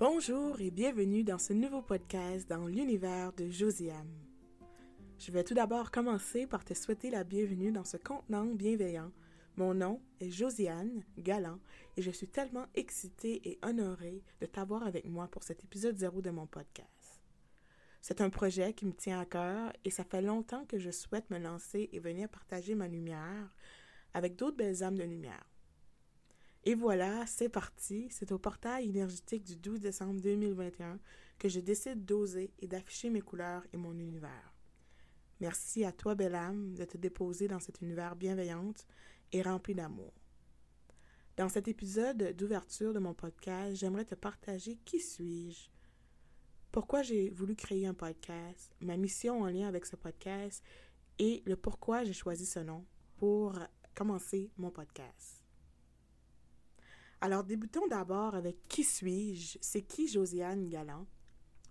Bonjour et bienvenue dans ce nouveau podcast dans l'univers de Josiane. Je vais tout d'abord commencer par te souhaiter la bienvenue dans ce contenant bienveillant. Mon nom est Josiane Galant et je suis tellement excitée et honorée de t'avoir avec moi pour cet épisode zéro de mon podcast. C'est un projet qui me tient à cœur et ça fait longtemps que je souhaite me lancer et venir partager ma lumière avec d'autres belles âmes de lumière. Et voilà, c'est parti. C'est au portail énergétique du 12 décembre 2021 que je décide d'oser et d'afficher mes couleurs et mon univers. Merci à toi, belle âme, de te déposer dans cet univers bienveillante et rempli d'amour. Dans cet épisode d'ouverture de mon podcast, j'aimerais te partager qui suis-je, pourquoi j'ai voulu créer un podcast, ma mission en lien avec ce podcast et le pourquoi j'ai choisi ce nom pour commencer mon podcast. Alors, débutons d'abord avec qui suis-je? C'est qui Josiane Galland?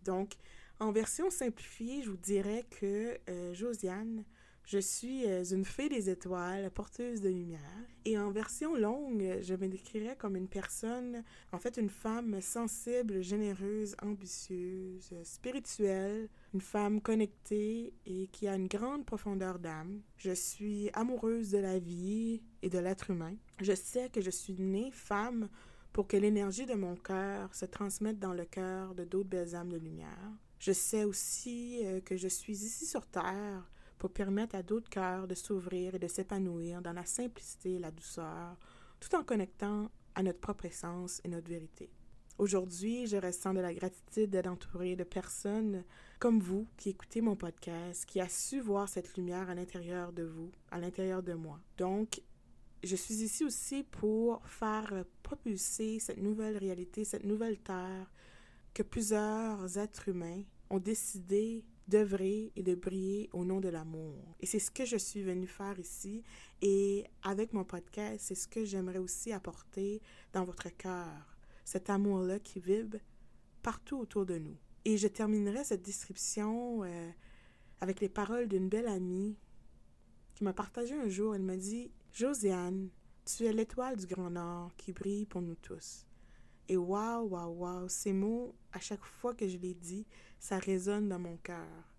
Donc, en version simplifiée, je vous dirais que euh, Josiane, je suis euh, une fée des étoiles, porteuse de lumière. Et en version longue, je me décrirais comme une personne, en fait une femme sensible, généreuse, ambitieuse, spirituelle, une femme connectée et qui a une grande profondeur d'âme. Je suis amoureuse de la vie et de l'être humain. Je sais que je suis née femme pour que l'énergie de mon cœur se transmette dans le cœur de d'autres belles âmes de lumière. Je sais aussi euh, que je suis ici sur Terre pour permettre à d'autres cœurs de s'ouvrir et de s'épanouir dans la simplicité et la douceur, tout en connectant à notre propre essence et notre vérité. Aujourd'hui, je ressens de la gratitude d'être entourée de personnes comme vous qui écoutez mon podcast, qui a su voir cette lumière à l'intérieur de vous, à l'intérieur de moi. Donc, je suis ici aussi pour faire propulser cette nouvelle réalité, cette nouvelle terre que plusieurs êtres humains ont décidé d'œuvrer et de briller au nom de l'amour. Et c'est ce que je suis venue faire ici. Et avec mon podcast, c'est ce que j'aimerais aussi apporter dans votre cœur. Cet amour-là qui vibre partout autour de nous. Et je terminerai cette description euh, avec les paroles d'une belle amie qui m'a partagé un jour. Elle m'a dit Josiane, tu es l'étoile du Grand Nord qui brille pour nous tous. Et waouh, waouh, waouh, ces mots, à chaque fois que je les dis, ça résonne dans mon cœur.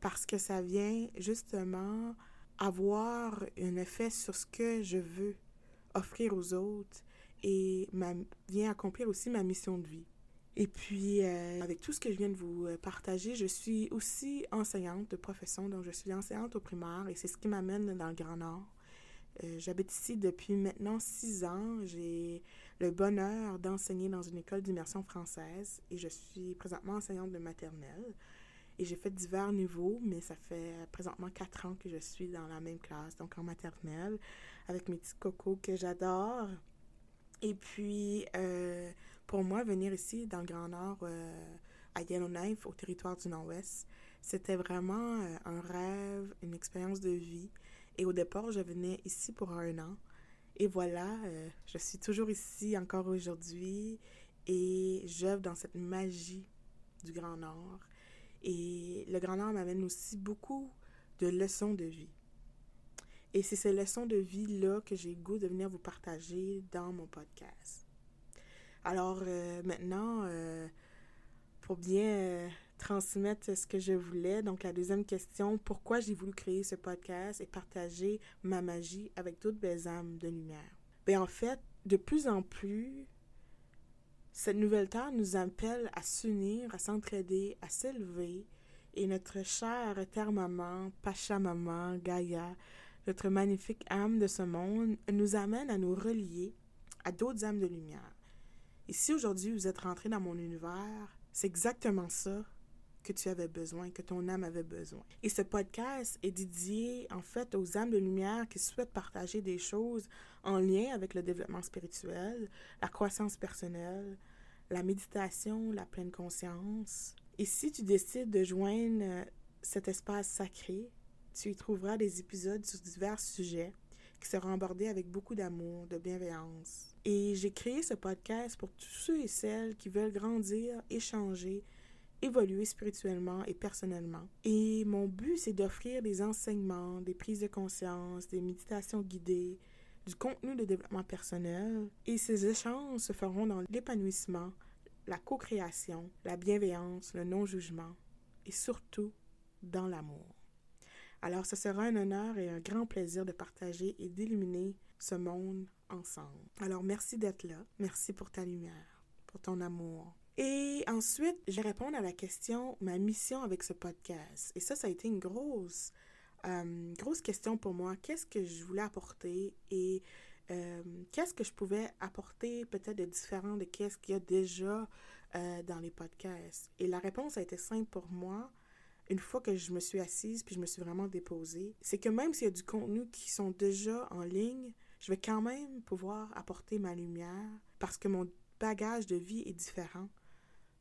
Parce que ça vient justement avoir un effet sur ce que je veux offrir aux autres et vient accomplir aussi ma mission de vie. Et puis, euh, avec tout ce que je viens de vous euh, partager, je suis aussi enseignante de profession, donc je suis enseignante au primaire et c'est ce qui m'amène dans le Grand Nord. Euh, j'habite ici depuis maintenant six ans. J'ai le bonheur d'enseigner dans une école d'immersion française et je suis présentement enseignante de maternelle. Et j'ai fait divers niveaux, mais ça fait présentement quatre ans que je suis dans la même classe, donc en maternelle, avec mes petits cocos que j'adore. Et puis, euh, pour moi, venir ici dans le Grand Nord, euh, à Yellowknife, au territoire du Nord-Ouest, c'était vraiment un rêve, une expérience de vie. Et au départ, je venais ici pour un an. Et voilà, euh, je suis toujours ici encore aujourd'hui et j'œuvre dans cette magie du Grand Nord. Et le Grand Nord m'amène aussi beaucoup de leçons de vie. Et c'est ces leçons de vie-là que j'ai goût de venir vous partager dans mon podcast. Alors euh, maintenant, euh, pour bien transmettre ce que je voulais. Donc, la deuxième question, pourquoi j'ai voulu créer ce podcast et partager ma magie avec d'autres belles âmes de lumière? Bien, en fait, de plus en plus, cette nouvelle terre nous appelle à s'unir, à s'entraider, à s'élever. Et notre chère terre maman, Pacha maman, Gaïa, notre magnifique âme de ce monde, nous amène à nous relier à d'autres âmes de lumière. Et si aujourd'hui vous êtes rentré dans mon univers, c'est exactement ça que tu avais besoin, que ton âme avait besoin. Et ce podcast est dédié en fait aux âmes de lumière qui souhaitent partager des choses en lien avec le développement spirituel, la croissance personnelle, la méditation, la pleine conscience. Et si tu décides de joindre euh, cet espace sacré, tu y trouveras des épisodes sur divers sujets qui seront abordés avec beaucoup d'amour, de bienveillance. Et j'ai créé ce podcast pour tous ceux et celles qui veulent grandir, échanger, évoluer spirituellement et personnellement. Et mon but, c'est d'offrir des enseignements, des prises de conscience, des méditations guidées, du contenu de développement personnel. Et ces échanges se feront dans l'épanouissement, la co-création, la bienveillance, le non-jugement et surtout dans l'amour. Alors ce sera un honneur et un grand plaisir de partager et d'illuminer ce monde ensemble. Alors merci d'être là, merci pour ta lumière, pour ton amour. Et ensuite, je vais répondre à la question, ma mission avec ce podcast. Et ça, ça a été une grosse, euh, grosse question pour moi. Qu'est-ce que je voulais apporter et euh, qu'est-ce que je pouvais apporter peut-être de différent de qu'est-ce qu'il y a déjà euh, dans les podcasts? Et la réponse a été simple pour moi une fois que je me suis assise puis je me suis vraiment déposée, c'est que même s'il y a du contenu qui sont déjà en ligne, je vais quand même pouvoir apporter ma lumière parce que mon bagage de vie est différent.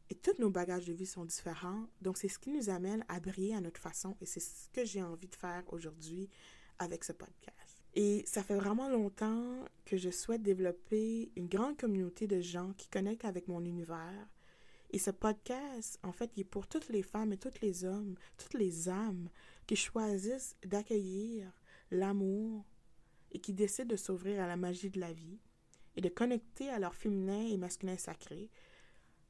Et tous nos bagages de vie sont différents. Donc, c'est ce qui nous amène à briller à notre façon. Et c'est ce que j'ai envie de faire aujourd'hui avec ce podcast. Et ça fait vraiment longtemps que je souhaite développer une grande communauté de gens qui connectent avec mon univers, et ce podcast, en fait, il est pour toutes les femmes et tous les hommes, toutes les âmes qui choisissent d'accueillir l'amour et qui décident de s'ouvrir à la magie de la vie et de connecter à leur féminin et masculin sacré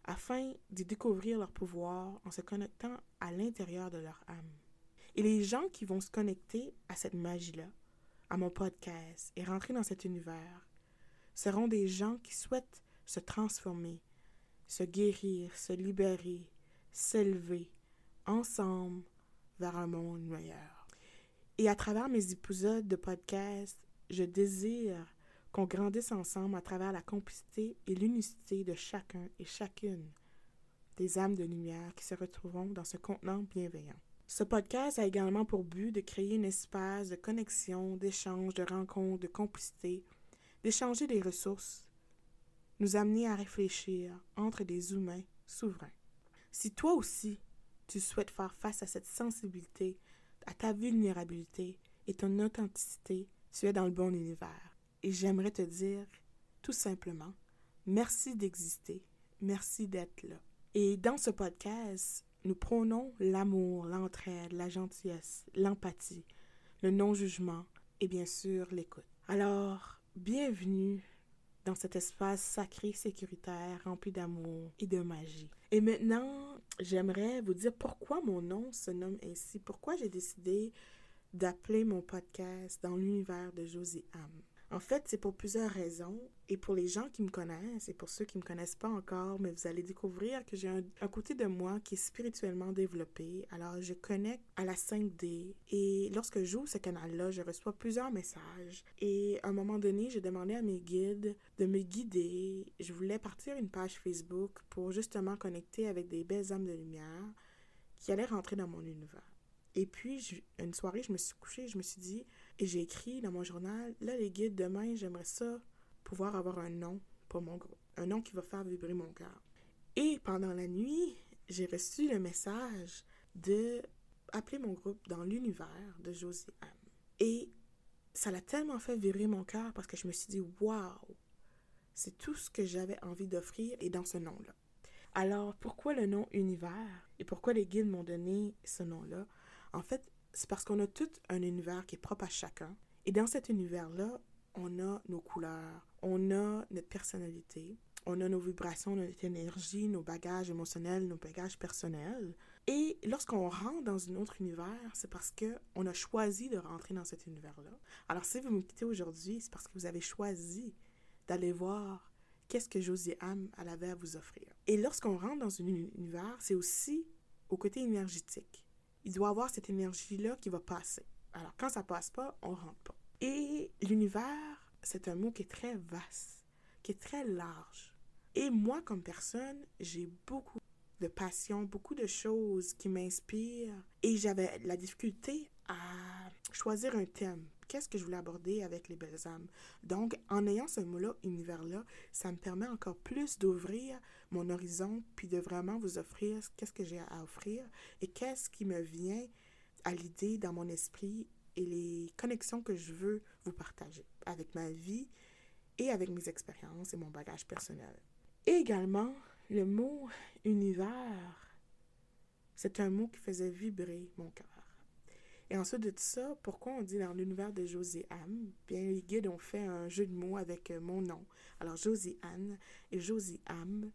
afin de découvrir leur pouvoir en se connectant à l'intérieur de leur âme. Et les gens qui vont se connecter à cette magie-là, à mon podcast et rentrer dans cet univers, seront des gens qui souhaitent se transformer, se guérir, se libérer, s'élever ensemble vers un monde meilleur. Et à travers mes épisodes de podcast, je désire qu'on grandisse ensemble à travers la complicité et l'unicité de chacun et chacune des âmes de lumière qui se retrouveront dans ce contenant bienveillant. Ce podcast a également pour but de créer un espace de connexion, d'échange, de rencontre, de complicité, d'échanger des ressources nous amener à réfléchir entre des humains souverains. Si toi aussi, tu souhaites faire face à cette sensibilité, à ta vulnérabilité et ton authenticité, tu es dans le bon univers. Et j'aimerais te dire, tout simplement, merci d'exister, merci d'être là. Et dans ce podcast, nous prônons l'amour, l'entraide, la gentillesse, l'empathie, le non-jugement et bien sûr l'écoute. Alors, bienvenue dans cet espace sacré, sécuritaire, rempli d'amour et de magie. Et maintenant, j'aimerais vous dire pourquoi mon nom se nomme ainsi, pourquoi j'ai décidé d'appeler mon podcast dans l'univers de Josie Am. En fait, c'est pour plusieurs raisons. Et pour les gens qui me connaissent, et pour ceux qui ne me connaissent pas encore, mais vous allez découvrir que j'ai un, côté de moi qui est spirituellement développé. Alors, je connecte à la 5D. Et lorsque j'ouvre ce canal-là, je reçois plusieurs messages. Et à un moment donné, j'ai demandé à mes guides de me guider. Je voulais partir une page Facebook pour justement connecter avec des belles âmes de lumière qui allaient rentrer dans mon univers. Et puis, une soirée, je me suis couchée, je me suis dit, et j'ai écrit dans mon journal, là, les guides, demain, j'aimerais ça pouvoir avoir un nom pour mon groupe, un nom qui va faire vibrer mon cœur. Et pendant la nuit, j'ai reçu le message de appeler mon groupe dans l'univers de Josie Anne. Et ça l'a tellement fait vibrer mon cœur parce que je me suis dit, waouh, c'est tout ce que j'avais envie d'offrir et dans ce nom-là. Alors, pourquoi le nom univers et pourquoi les guides m'ont donné ce nom-là? En fait, c'est parce qu'on a tout un univers qui est propre à chacun. Et dans cet univers-là, on a nos couleurs, on a notre personnalité, on a nos vibrations, notre énergie, nos bagages émotionnels, nos bagages personnels. Et lorsqu'on rentre dans un autre univers, c'est parce que on a choisi de rentrer dans cet univers-là. Alors si vous me quittez aujourd'hui, c'est parce que vous avez choisi d'aller voir qu'est-ce que Josie Am avait à vous offrir. Et lorsqu'on rentre dans un univers, c'est aussi au côté énergétique il doit avoir cette énergie-là qui va passer. Alors, quand ça passe pas, on rentre pas. Et l'univers, c'est un mot qui est très vaste, qui est très large. Et moi, comme personne, j'ai beaucoup de passion, beaucoup de choses qui m'inspirent. Et j'avais la difficulté à choisir un thème. Qu'est-ce que je voulais aborder avec les belles âmes? Donc, en ayant ce mot-là, univers-là, ça me permet encore plus d'ouvrir mon horizon, puis de vraiment vous offrir qu'est-ce que j'ai à offrir et qu'est-ce qui me vient à l'idée dans mon esprit et les connexions que je veux vous partager avec ma vie et avec mes expériences et mon bagage personnel. Et également, le mot univers, c'est un mot qui faisait vibrer mon cœur. Et ensuite de ça, pourquoi on dit dans l'univers de Josie Anne Bien, les guides ont fait un jeu de mots avec euh, mon nom. Alors, Josie Anne et Josie Am.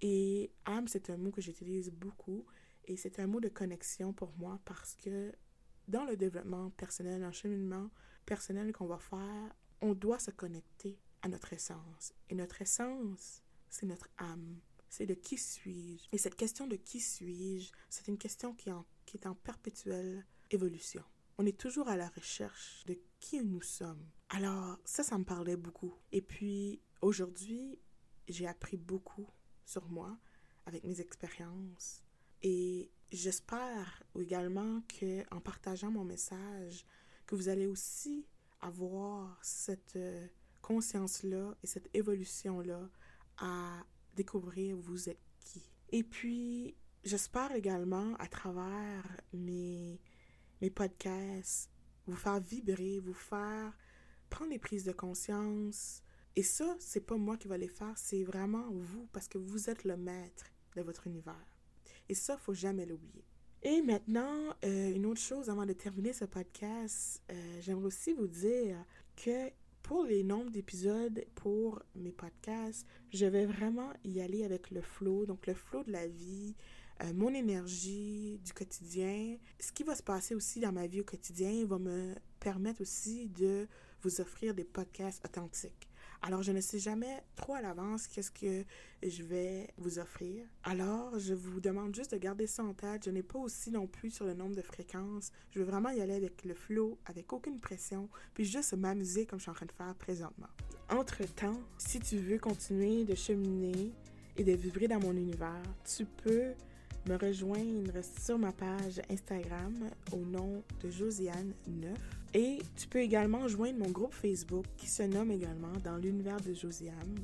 Et âme, c'est un mot que j'utilise beaucoup et c'est un mot de connexion pour moi parce que dans le développement personnel, en cheminement personnel qu'on va faire, on doit se connecter à notre essence. Et notre essence, c'est notre âme. C'est de qui suis-je? Et cette question de qui suis-je, c'est une question qui, qui est en perpétuelle évolution. On est toujours à la recherche de qui nous sommes. Alors, ça, ça me parlait beaucoup. Et puis, aujourd'hui, j'ai appris beaucoup sur moi avec mes expériences. Et j'espère également que en partageant mon message, que vous allez aussi avoir cette euh, conscience-là et cette évolution-là à découvrir vous êtes qui. Et puis, j'espère également à travers mes, mes podcasts vous faire vibrer, vous faire prendre des prises de conscience. Et ça, c'est pas moi qui va les faire, c'est vraiment vous, parce que vous êtes le maître de votre univers. Et ça, faut jamais l'oublier. Et maintenant, euh, une autre chose avant de terminer ce podcast, euh, j'aimerais aussi vous dire que pour les nombres d'épisodes pour mes podcasts, je vais vraiment y aller avec le flow, donc le flow de la vie, euh, mon énergie du quotidien. Ce qui va se passer aussi dans ma vie au quotidien va me permettre aussi de vous offrir des podcasts authentiques. Alors, je ne sais jamais trop à l'avance qu'est-ce que je vais vous offrir. Alors, je vous demande juste de garder ça en tête. Je n'ai pas aussi non plus sur le nombre de fréquences. Je veux vraiment y aller avec le flow, avec aucune pression, puis juste m'amuser comme je suis en train de faire présentement. Entre-temps, si tu veux continuer de cheminer et de vibrer dans mon univers, tu peux me rejoindre sur ma page Instagram au nom de Josiane 9 et tu peux également joindre mon groupe Facebook qui se nomme également Dans l'univers de Josiane.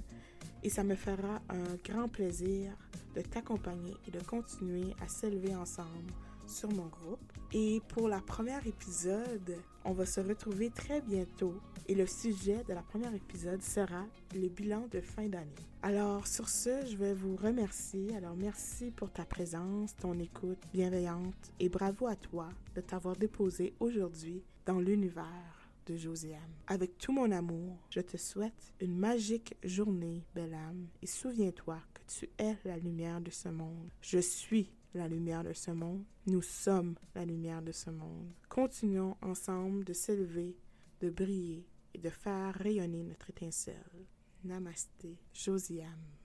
Et ça me fera un grand plaisir de t'accompagner et de continuer à s'élever ensemble sur mon groupe. Et pour la première épisode, on va se retrouver très bientôt. Et le sujet de la première épisode sera le bilan de fin d'année. Alors sur ce, je vais vous remercier. Alors merci pour ta présence, ton écoute bienveillante et bravo à toi de t'avoir déposé aujourd'hui dans l'univers de Josiane. Avec tout mon amour, je te souhaite une magique journée, belle âme, et souviens-toi que tu es la lumière de ce monde. Je suis la lumière de ce monde. Nous sommes la lumière de ce monde. Continuons ensemble de s'élever, de briller et de faire rayonner notre étincelle. Namasté, Josiane.